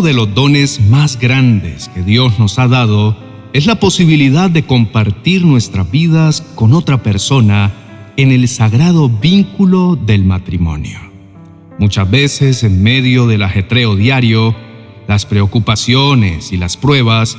De los dones más grandes que Dios nos ha dado es la posibilidad de compartir nuestras vidas con otra persona en el sagrado vínculo del matrimonio. Muchas veces en medio del ajetreo diario, las preocupaciones y las pruebas,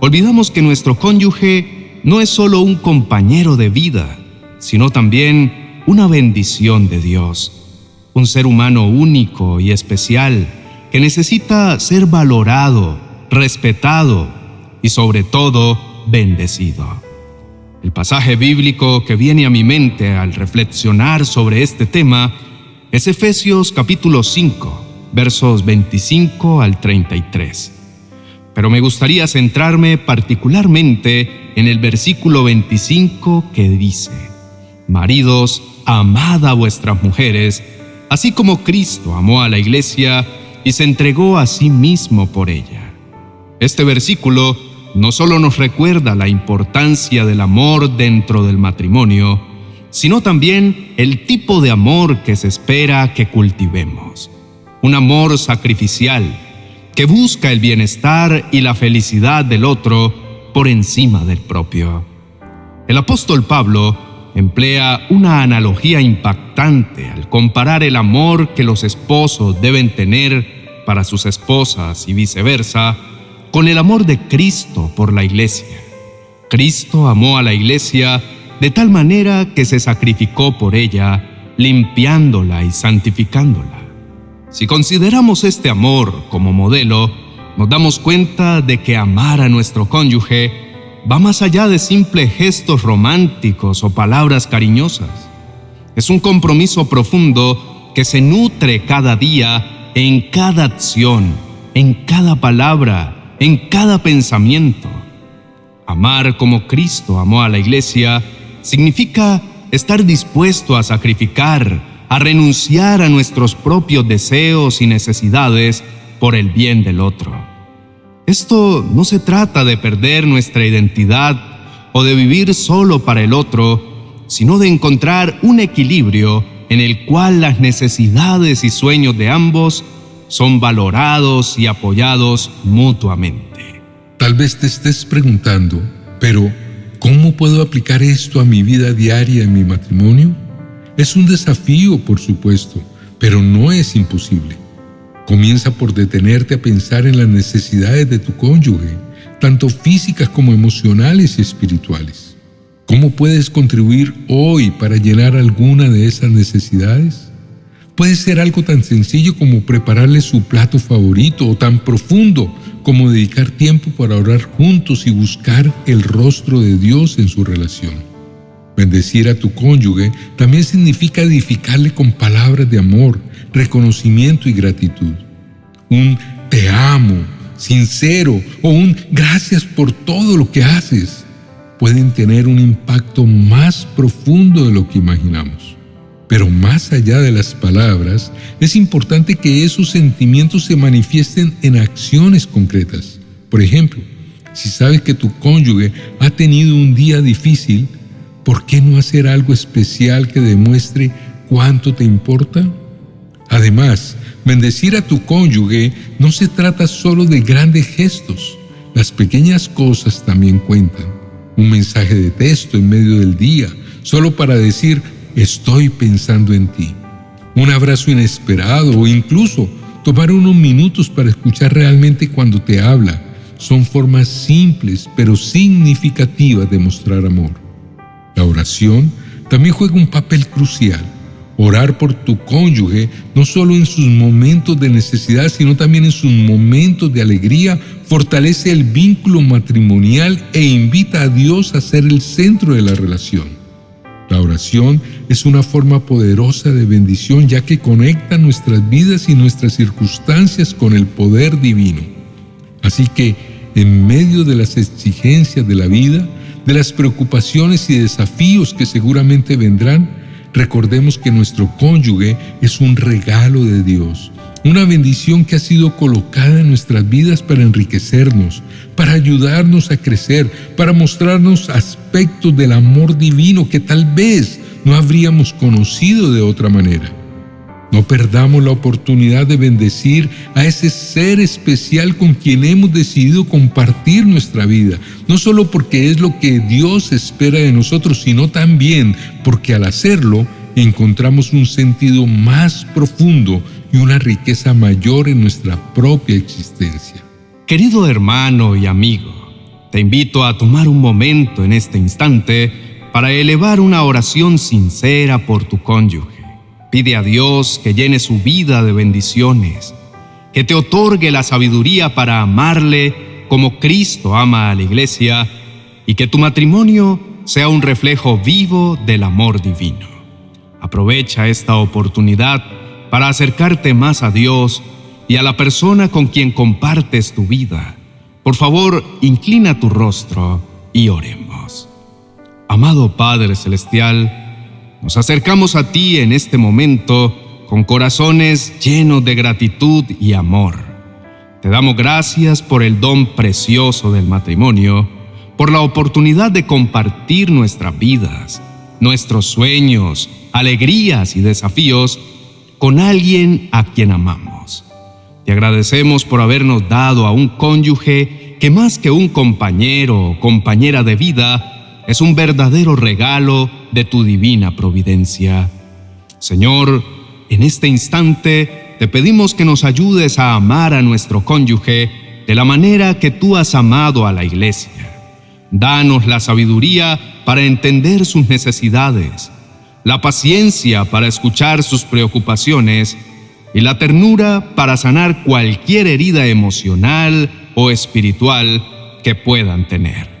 olvidamos que nuestro cónyuge no es solo un compañero de vida, sino también una bendición de Dios, un ser humano único y especial que necesita ser valorado, respetado y sobre todo bendecido. El pasaje bíblico que viene a mi mente al reflexionar sobre este tema es Efesios capítulo 5, versos 25 al 33. Pero me gustaría centrarme particularmente en el versículo 25 que dice, Maridos, amad a vuestras mujeres, así como Cristo amó a la iglesia y se entregó a sí mismo por ella. Este versículo no solo nos recuerda la importancia del amor dentro del matrimonio, sino también el tipo de amor que se espera que cultivemos. Un amor sacrificial que busca el bienestar y la felicidad del otro por encima del propio. El apóstol Pablo emplea una analogía impactante al comparar el amor que los esposos deben tener para sus esposas y viceversa con el amor de Cristo por la iglesia. Cristo amó a la iglesia de tal manera que se sacrificó por ella, limpiándola y santificándola. Si consideramos este amor como modelo, nos damos cuenta de que amar a nuestro cónyuge va más allá de simples gestos románticos o palabras cariñosas. Es un compromiso profundo que se nutre cada día en cada acción, en cada palabra, en cada pensamiento. Amar como Cristo amó a la iglesia significa estar dispuesto a sacrificar, a renunciar a nuestros propios deseos y necesidades por el bien del otro. Esto no se trata de perder nuestra identidad o de vivir solo para el otro, sino de encontrar un equilibrio en el cual las necesidades y sueños de ambos son valorados y apoyados mutuamente. Tal vez te estés preguntando, pero ¿cómo puedo aplicar esto a mi vida diaria en mi matrimonio? Es un desafío, por supuesto, pero no es imposible. Comienza por detenerte a pensar en las necesidades de tu cónyuge, tanto físicas como emocionales y espirituales. ¿Cómo puedes contribuir hoy para llenar alguna de esas necesidades? Puede ser algo tan sencillo como prepararle su plato favorito o tan profundo como dedicar tiempo para orar juntos y buscar el rostro de Dios en su relación. Bendecir a tu cónyuge también significa edificarle con palabras de amor, reconocimiento y gratitud. Un te amo, sincero o un gracias por todo lo que haces pueden tener un impacto más profundo de lo que imaginamos. Pero más allá de las palabras, es importante que esos sentimientos se manifiesten en acciones concretas. Por ejemplo, si sabes que tu cónyuge ha tenido un día difícil, ¿por qué no hacer algo especial que demuestre cuánto te importa? Además, bendecir a tu cónyuge no se trata solo de grandes gestos, las pequeñas cosas también cuentan. Un mensaje de texto en medio del día, solo para decir, estoy pensando en ti. Un abrazo inesperado o incluso tomar unos minutos para escuchar realmente cuando te habla. Son formas simples pero significativas de mostrar amor. La oración también juega un papel crucial. Orar por tu cónyuge, no solo en sus momentos de necesidad, sino también en sus momentos de alegría, fortalece el vínculo matrimonial e invita a Dios a ser el centro de la relación. La oración es una forma poderosa de bendición ya que conecta nuestras vidas y nuestras circunstancias con el poder divino. Así que, en medio de las exigencias de la vida, de las preocupaciones y desafíos que seguramente vendrán, recordemos que nuestro cónyuge es un regalo de Dios, una bendición que ha sido colocada en nuestras vidas para enriquecernos, para ayudarnos a crecer, para mostrarnos aspectos del amor divino que tal vez no habríamos conocido de otra manera. No perdamos la oportunidad de bendecir a ese ser especial con quien hemos decidido compartir nuestra vida, no solo porque es lo que Dios espera de nosotros, sino también porque al hacerlo encontramos un sentido más profundo y una riqueza mayor en nuestra propia existencia. Querido hermano y amigo, te invito a tomar un momento en este instante para elevar una oración sincera por tu cónyuge Pide a Dios que llene su vida de bendiciones, que te otorgue la sabiduría para amarle como Cristo ama a la iglesia y que tu matrimonio sea un reflejo vivo del amor divino. Aprovecha esta oportunidad para acercarte más a Dios y a la persona con quien compartes tu vida. Por favor, inclina tu rostro y oremos. Amado Padre Celestial, nos acercamos a ti en este momento con corazones llenos de gratitud y amor. Te damos gracias por el don precioso del matrimonio, por la oportunidad de compartir nuestras vidas, nuestros sueños, alegrías y desafíos con alguien a quien amamos. Te agradecemos por habernos dado a un cónyuge que más que un compañero o compañera de vida, es un verdadero regalo de tu divina providencia. Señor, en este instante te pedimos que nos ayudes a amar a nuestro cónyuge de la manera que tú has amado a la iglesia. Danos la sabiduría para entender sus necesidades, la paciencia para escuchar sus preocupaciones y la ternura para sanar cualquier herida emocional o espiritual que puedan tener.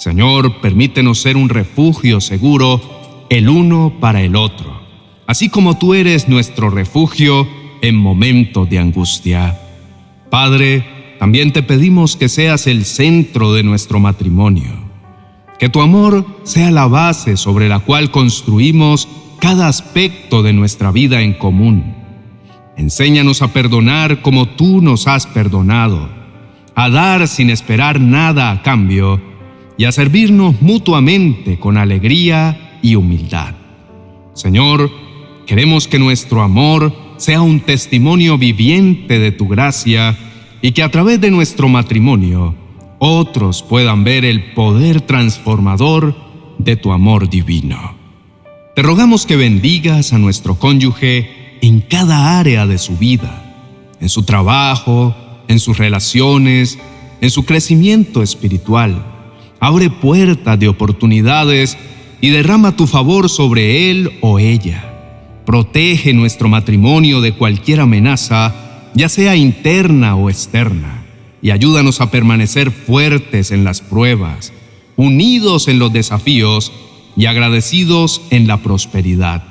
Señor, permítenos ser un refugio seguro el uno para el otro, así como tú eres nuestro refugio en momentos de angustia. Padre, también te pedimos que seas el centro de nuestro matrimonio, que tu amor sea la base sobre la cual construimos cada aspecto de nuestra vida en común. Enséñanos a perdonar como tú nos has perdonado, a dar sin esperar nada a cambio, y a servirnos mutuamente con alegría y humildad. Señor, queremos que nuestro amor sea un testimonio viviente de tu gracia y que a través de nuestro matrimonio otros puedan ver el poder transformador de tu amor divino. Te rogamos que bendigas a nuestro cónyuge en cada área de su vida, en su trabajo, en sus relaciones, en su crecimiento espiritual abre puertas de oportunidades y derrama tu favor sobre él o ella. Protege nuestro matrimonio de cualquier amenaza, ya sea interna o externa, y ayúdanos a permanecer fuertes en las pruebas, unidos en los desafíos y agradecidos en la prosperidad.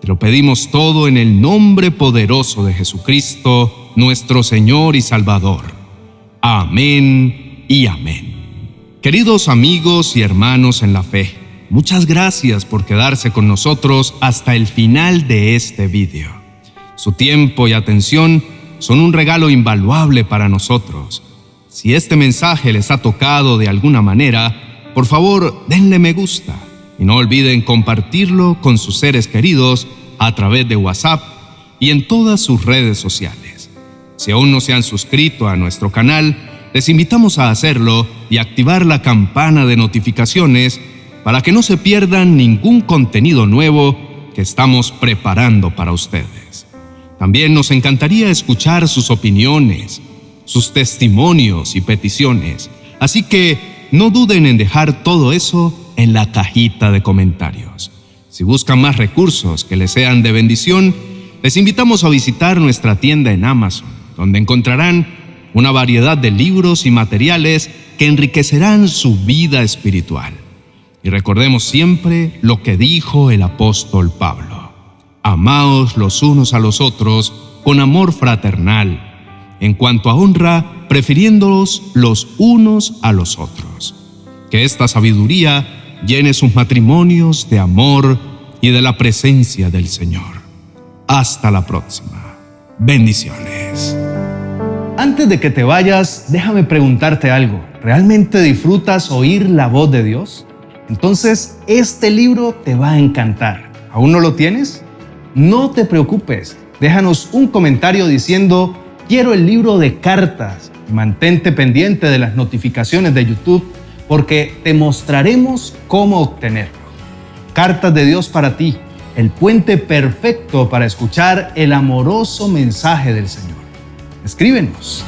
Te lo pedimos todo en el nombre poderoso de Jesucristo, nuestro Señor y Salvador. Amén y amén. Queridos amigos y hermanos en la fe, muchas gracias por quedarse con nosotros hasta el final de este video. Su tiempo y atención son un regalo invaluable para nosotros. Si este mensaje les ha tocado de alguna manera, por favor denle me gusta y no olviden compartirlo con sus seres queridos a través de WhatsApp y en todas sus redes sociales. Si aún no se han suscrito a nuestro canal, les invitamos a hacerlo y activar la campana de notificaciones para que no se pierdan ningún contenido nuevo que estamos preparando para ustedes. También nos encantaría escuchar sus opiniones, sus testimonios y peticiones, así que no duden en dejar todo eso en la cajita de comentarios. Si buscan más recursos que les sean de bendición, les invitamos a visitar nuestra tienda en Amazon, donde encontrarán una variedad de libros y materiales que enriquecerán su vida espiritual. Y recordemos siempre lo que dijo el apóstol Pablo. Amaos los unos a los otros con amor fraternal, en cuanto a honra, prefiriéndolos los unos a los otros. Que esta sabiduría llene sus matrimonios de amor y de la presencia del Señor. Hasta la próxima. Bendiciones. Antes de que te vayas, déjame preguntarte algo. ¿Realmente disfrutas oír la voz de Dios? Entonces, este libro te va a encantar. ¿Aún no lo tienes? no te preocupes. Déjanos un comentario diciendo, quiero el libro de cartas. Mantente pendiente de las notificaciones de YouTube porque te mostraremos cómo obtenerlo. Cartas de Dios para ti, el puente perfecto para escuchar el amoroso mensaje del Señor. Escríbenos.